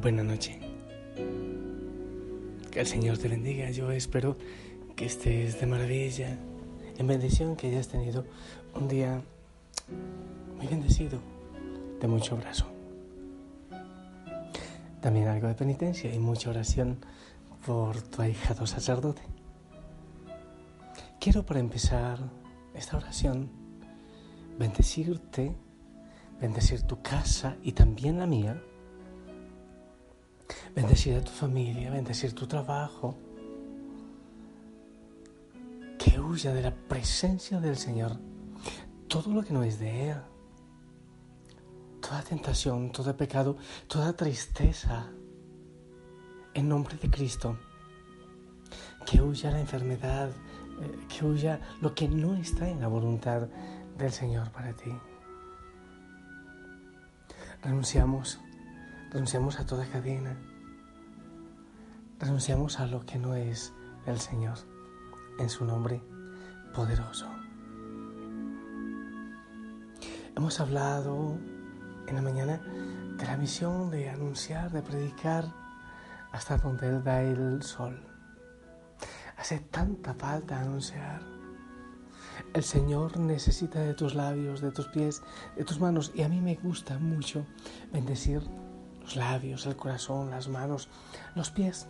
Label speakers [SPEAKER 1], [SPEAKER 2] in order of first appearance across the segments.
[SPEAKER 1] Buenas noches. Que el Señor te bendiga. Yo espero que estés de maravilla, en bendición, que hayas tenido un día muy bendecido, de mucho abrazo. También algo de penitencia y mucha oración por tu ahijado sacerdote. Quiero para empezar esta oración bendecirte, bendecir tu casa y también la mía, bendecir a tu familia, bendecir tu trabajo, que huya de la presencia del Señor. Todo lo que no es de Él, toda tentación, todo pecado, toda tristeza, en nombre de Cristo, que huya la enfermedad, eh, que huya lo que no está en la voluntad del Señor para ti. Renunciamos, renunciamos a toda cadena, renunciamos a lo que no es el Señor, en su nombre poderoso. Hemos hablado en la mañana de la misión de anunciar, de predicar hasta donde da el sol. Hace tanta falta anunciar. El Señor necesita de tus labios, de tus pies, de tus manos. Y a mí me gusta mucho bendecir los labios, el corazón, las manos, los pies.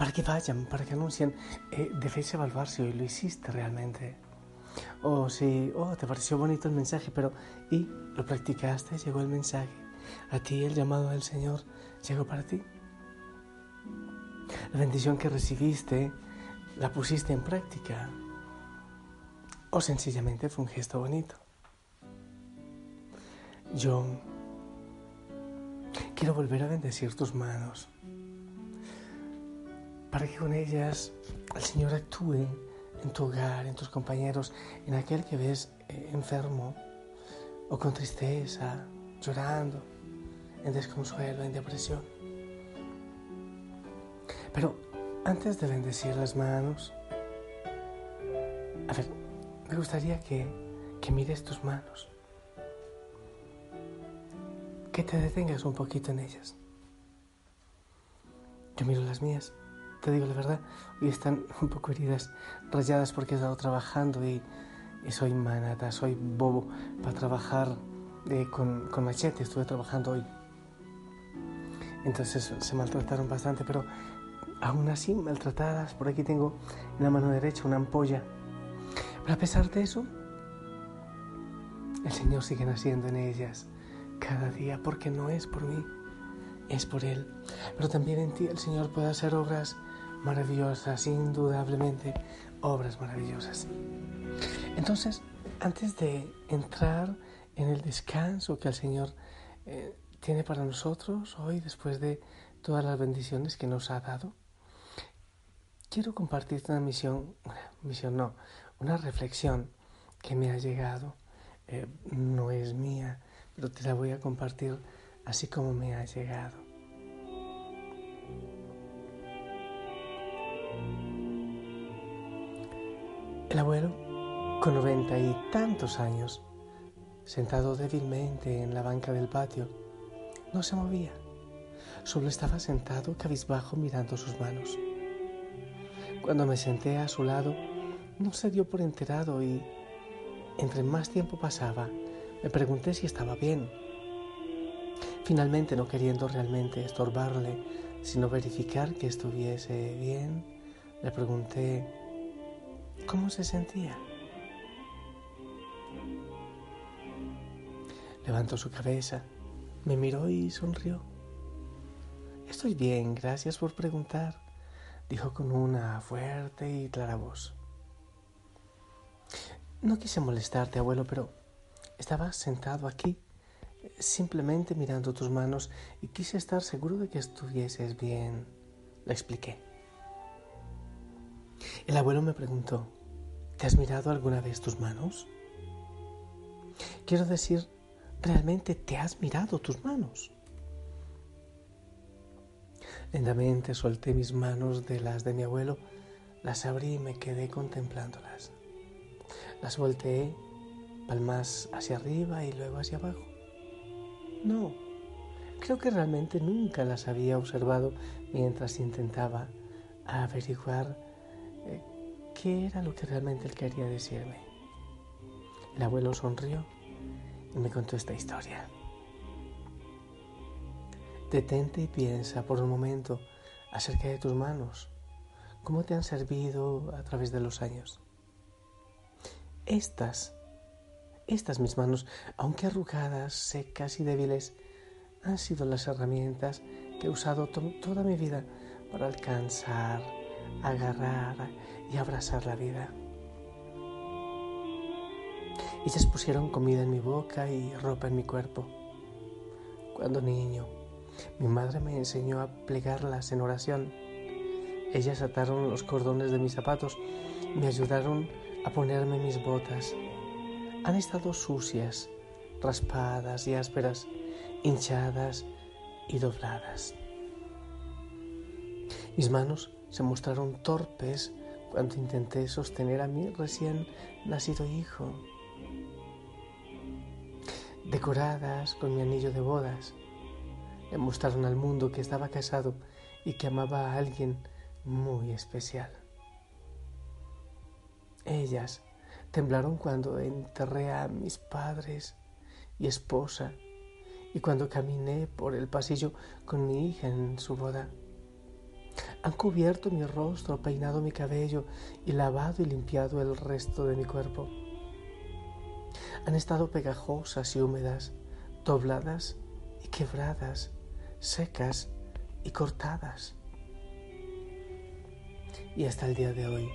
[SPEAKER 1] Para que vayan, para que anuncien, eh, evaluar si hoy lo hiciste realmente. O si, oh, te pareció bonito el mensaje, pero y lo practicaste, llegó el mensaje. A ti el llamado del Señor llegó para ti. La bendición que recibiste la pusiste en práctica o sencillamente fue un gesto bonito. Yo quiero volver a bendecir tus manos para que con ellas el Señor actúe en tu hogar, en tus compañeros, en aquel que ves eh, enfermo o con tristeza, llorando, en desconsuelo, en depresión. Pero antes de bendecir las manos, a ver, me gustaría que, que mires tus manos, que te detengas un poquito en ellas. Yo miro las mías, te digo la verdad, hoy están un poco heridas, rayadas porque he estado trabajando y, soy manata, soy bobo para trabajar eh, con, con machete, estuve trabajando hoy. Entonces se maltrataron bastante, pero aún así maltratadas. Por aquí tengo en la mano derecha una ampolla. Pero a pesar de eso, el Señor sigue naciendo en ellas cada día porque no es por mí, es por Él. Pero también en ti el Señor puede hacer obras maravillosas, indudablemente obras maravillosas. Entonces, antes de entrar en el descanso que el Señor eh, tiene para nosotros hoy, después de todas las bendiciones que nos ha dado, quiero compartirte una misión, una misión no, una reflexión que me ha llegado. Eh, no es mía, pero te la voy a compartir así como me ha llegado. El abuelo, con noventa y tantos años, sentado débilmente en la banca del patio, no se movía, solo estaba sentado cabizbajo mirando sus manos. Cuando me senté a su lado, no se dio por enterado y, entre más tiempo pasaba, me pregunté si estaba bien. Finalmente, no queriendo realmente estorbarle, sino verificar que estuviese bien, le pregunté cómo se sentía. Levantó su cabeza, me miró y sonrió. Estoy bien, gracias por preguntar dijo con una fuerte y clara voz. No quise molestarte, abuelo, pero estaba sentado aquí, simplemente mirando tus manos y quise estar seguro de que estuvieses bien. Le expliqué. El abuelo me preguntó, ¿te has mirado alguna vez tus manos? Quiero decir, ¿realmente te has mirado tus manos? Lentamente solté mis manos de las de mi abuelo, las abrí y me quedé contemplándolas. Las volteé, palmas hacia arriba y luego hacia abajo. No, Creo que realmente nunca las había observado mientras intentaba averiguar eh, qué era lo que realmente él quería decirme. El abuelo sonrió y me contó esta historia. Detente y piensa por un momento acerca de tus manos, cómo te han servido a través de los años. Estas, estas mis manos, aunque arrugadas, secas y débiles, han sido las herramientas que he usado toda mi vida para alcanzar, agarrar y abrazar la vida. Ellas pusieron comida en mi boca y ropa en mi cuerpo. Cuando niño, mi madre me enseñó a plegarlas en oración. Ellas ataron los cordones de mis zapatos me ayudaron a ponerme mis botas. Han estado sucias, raspadas y ásperas, hinchadas y dobladas. Mis manos se mostraron torpes cuando intenté sostener a mi recién nacido hijo, decoradas con mi anillo de bodas. Le mostraron al mundo que estaba casado y que amaba a alguien muy especial. Ellas temblaron cuando enterré a mis padres y esposa y cuando caminé por el pasillo con mi hija en su boda. Han cubierto mi rostro, peinado mi cabello y lavado y limpiado el resto de mi cuerpo. Han estado pegajosas y húmedas, dobladas y quebradas, secas y cortadas. Y hasta el día de hoy,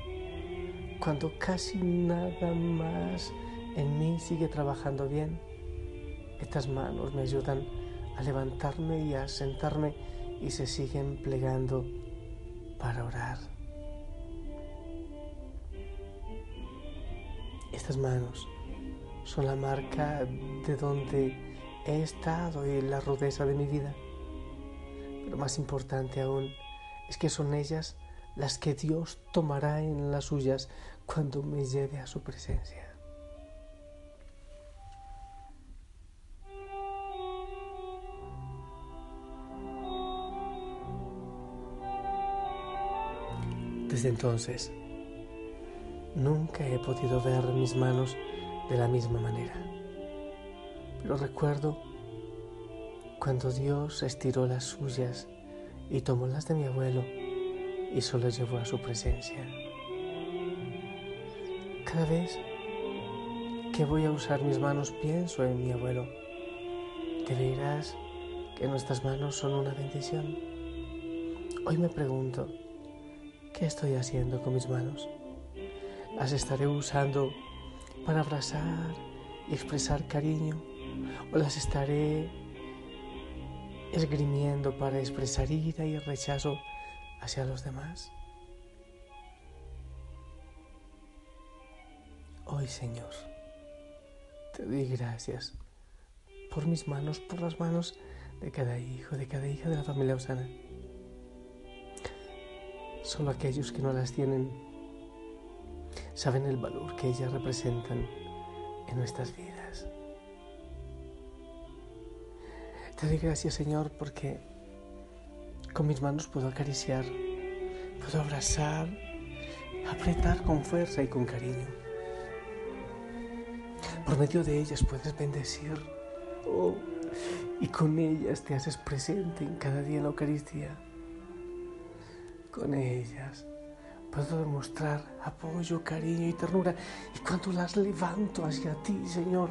[SPEAKER 1] cuando casi nada más en mí sigue trabajando bien, estas manos me ayudan a levantarme y a sentarme y se siguen plegando para orar. Estas manos son la marca de donde he estado y la rudeza de mi vida. Pero más importante aún es que son ellas las que Dios tomará en las suyas cuando me lleve a su presencia. Desde entonces, nunca he podido ver mis manos de la misma manera. Pero recuerdo cuando Dios estiró las suyas y tomó las de mi abuelo y solo llevó a su presencia. Cada vez que voy a usar mis manos pienso en mi abuelo. Te verás que nuestras manos son una bendición. Hoy me pregunto, ¿Qué estoy haciendo con mis manos? ¿Las estaré usando para abrazar y expresar cariño? ¿O las estaré esgrimiendo para expresar ira y rechazo hacia los demás? Hoy, Señor, te doy gracias por mis manos, por las manos de cada hijo, de cada hija de la familia Osana. Solo aquellos que no las tienen saben el valor que ellas representan en nuestras vidas. Te doy gracias, Señor, porque con mis manos puedo acariciar, puedo abrazar, apretar con fuerza y con cariño. Por medio de ellas puedes bendecir. Oh, y con ellas te haces presente en cada día en la Eucaristía con ellas. Puedo demostrar apoyo, cariño y ternura. Y cuando las levanto hacia ti, Señor,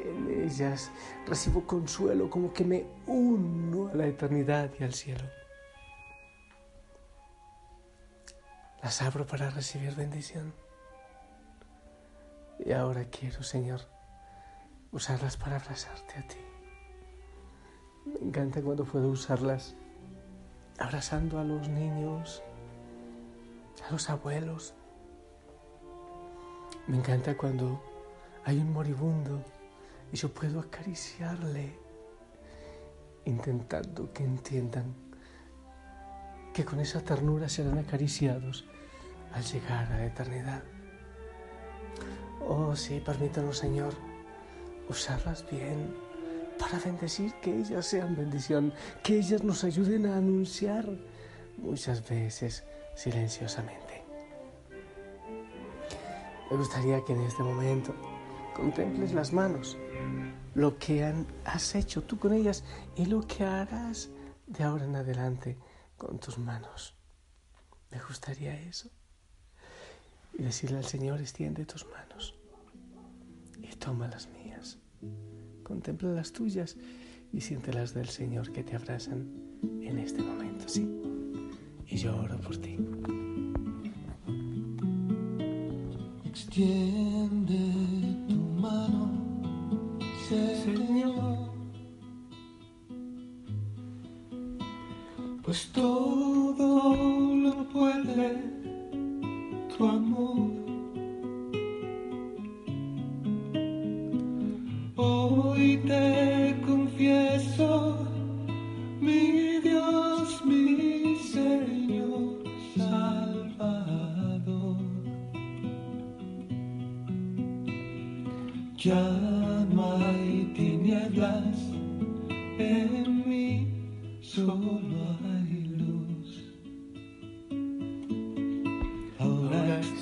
[SPEAKER 1] en ellas recibo consuelo como que me uno a la eternidad y al cielo. Las abro para recibir bendición. Y ahora quiero, Señor, usarlas para abrazarte a ti. Me encanta cuando puedo usarlas abrazando a los niños, a los abuelos. Me encanta cuando hay un moribundo y yo puedo acariciarle, intentando que entiendan que con esa ternura serán acariciados al llegar a la eternidad. Oh, sí, permítanos, Señor, usarlas bien para bendecir, que ellas sean bendición, que ellas nos ayuden a anunciar muchas veces silenciosamente. Me gustaría que en este momento contemples las manos, lo que has hecho tú con ellas y lo que harás de ahora en adelante con tus manos. Me gustaría eso. Y decirle al Señor, extiende tus manos y toma las mías. Contempla las tuyas y siente las del Señor que te abrazan en este momento, sí. Y yo oro por ti.
[SPEAKER 2] Extiende tu mano, Señor, pues todo lo puede tu amor.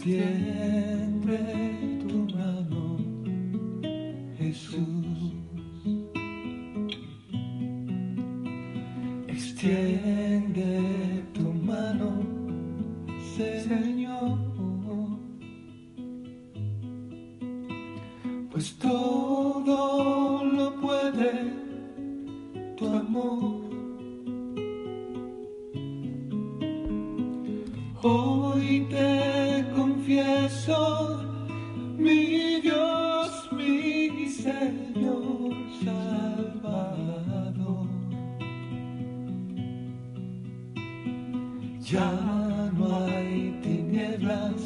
[SPEAKER 2] Extiende tu mano, Jesús. Mi Dios, mi Señor Salvador. Ya no hay tinieblas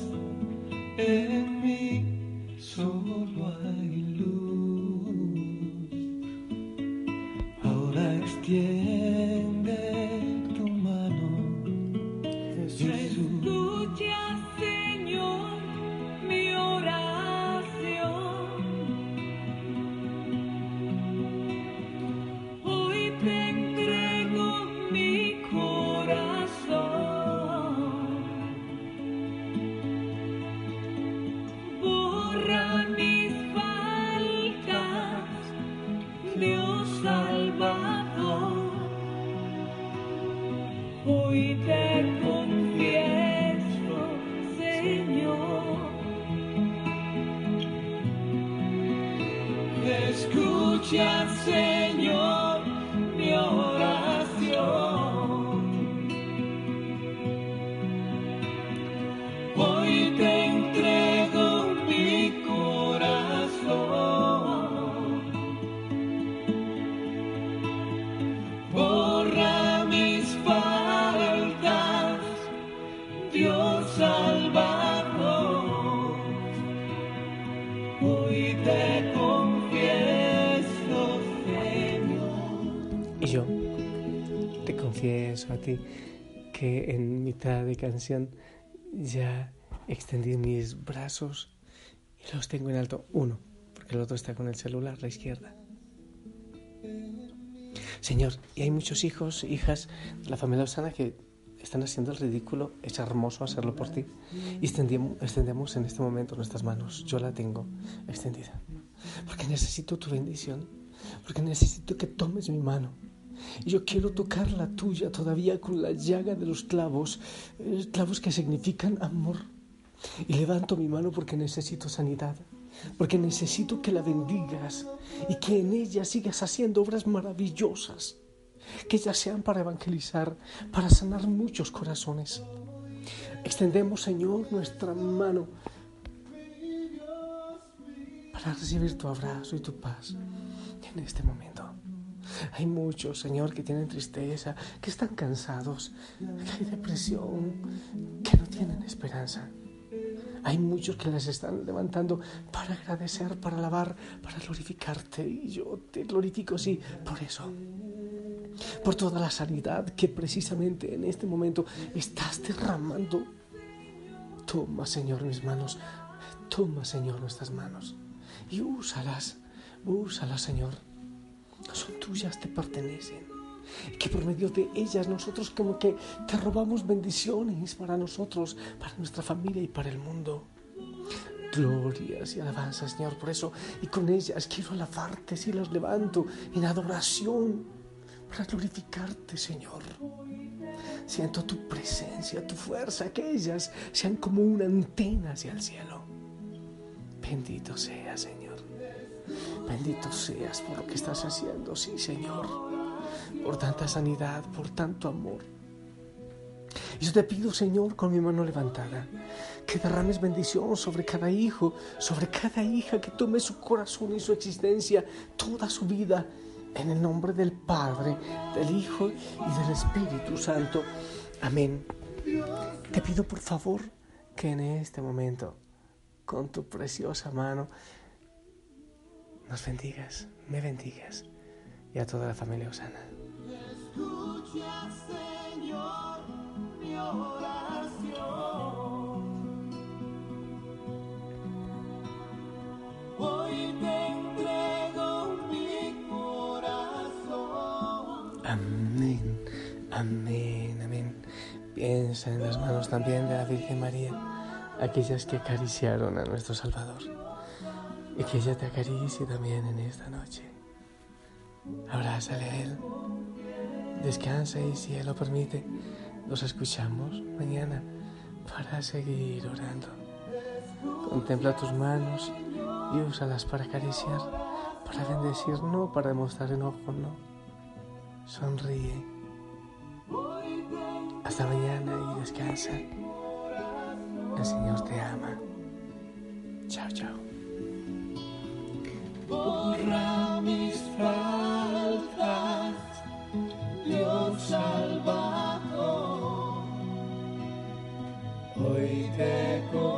[SPEAKER 1] que en mitad de canción ya extendí mis brazos y los tengo en alto. Uno, porque el otro está con el celular, la izquierda. Señor, y hay muchos hijos, hijas de la familia Osana que están haciendo el ridículo. Es hermoso hacerlo por ti. Y extendemos en este momento nuestras manos. Yo la tengo extendida. Porque necesito tu bendición. Porque necesito que tomes mi mano. Y yo quiero tocar la tuya todavía con la llaga de los clavos, eh, clavos que significan amor. Y levanto mi mano porque necesito sanidad, porque necesito que la bendigas y que en ella sigas haciendo obras maravillosas, que ya sean para evangelizar, para sanar muchos corazones. Extendemos, Señor, nuestra mano para recibir tu abrazo y tu paz en este momento. Hay muchos, Señor, que tienen tristeza, que están cansados, que hay depresión, que no tienen esperanza. Hay muchos que las están levantando para agradecer, para alabar, para glorificarte. Y yo te glorifico, sí, por eso. Por toda la sanidad que precisamente en este momento estás derramando. Toma, Señor, mis manos. Toma, Señor, nuestras manos. Y úsalas. Úsalas, Señor. Son tuyas, te pertenecen. Y que por medio de ellas nosotros como que te robamos bendiciones para nosotros, para nuestra familia y para el mundo. Glorias y alabanzas, Señor, por eso. Y con ellas quiero alabarte, si las levanto en adoración para glorificarte, Señor. Siento tu presencia, tu fuerza, que ellas sean como una antena hacia el cielo. Bendito sea, Señor. Bendito seas por lo que estás haciendo, sí, Señor. Por tanta sanidad, por tanto amor. Y yo te pido, Señor, con mi mano levantada, que derrames bendición sobre cada hijo, sobre cada hija, que tome su corazón y su existencia, toda su vida, en el nombre del Padre, del Hijo y del Espíritu Santo. Amén. Te pido, por favor, que en este momento, con tu preciosa mano, nos bendigas, me bendigas y a toda la familia Osana.
[SPEAKER 2] Escucha, Señor, mi oración. Hoy te entrego mi corazón.
[SPEAKER 1] Amén, amén, amén. Piensa en las manos también de la Virgen María, aquellas que acariciaron a nuestro Salvador, y que ella te acaricie también en esta noche. Abrázale a Él, descansa y si Él lo permite, nos escuchamos mañana para seguir orando. Contempla tus manos y úsalas para acariciar, para bendecir, no para demostrar enojo, no. Sonríe. Hasta mañana y descansa. El Señor te ama. Chao, chao.
[SPEAKER 2] Oi teko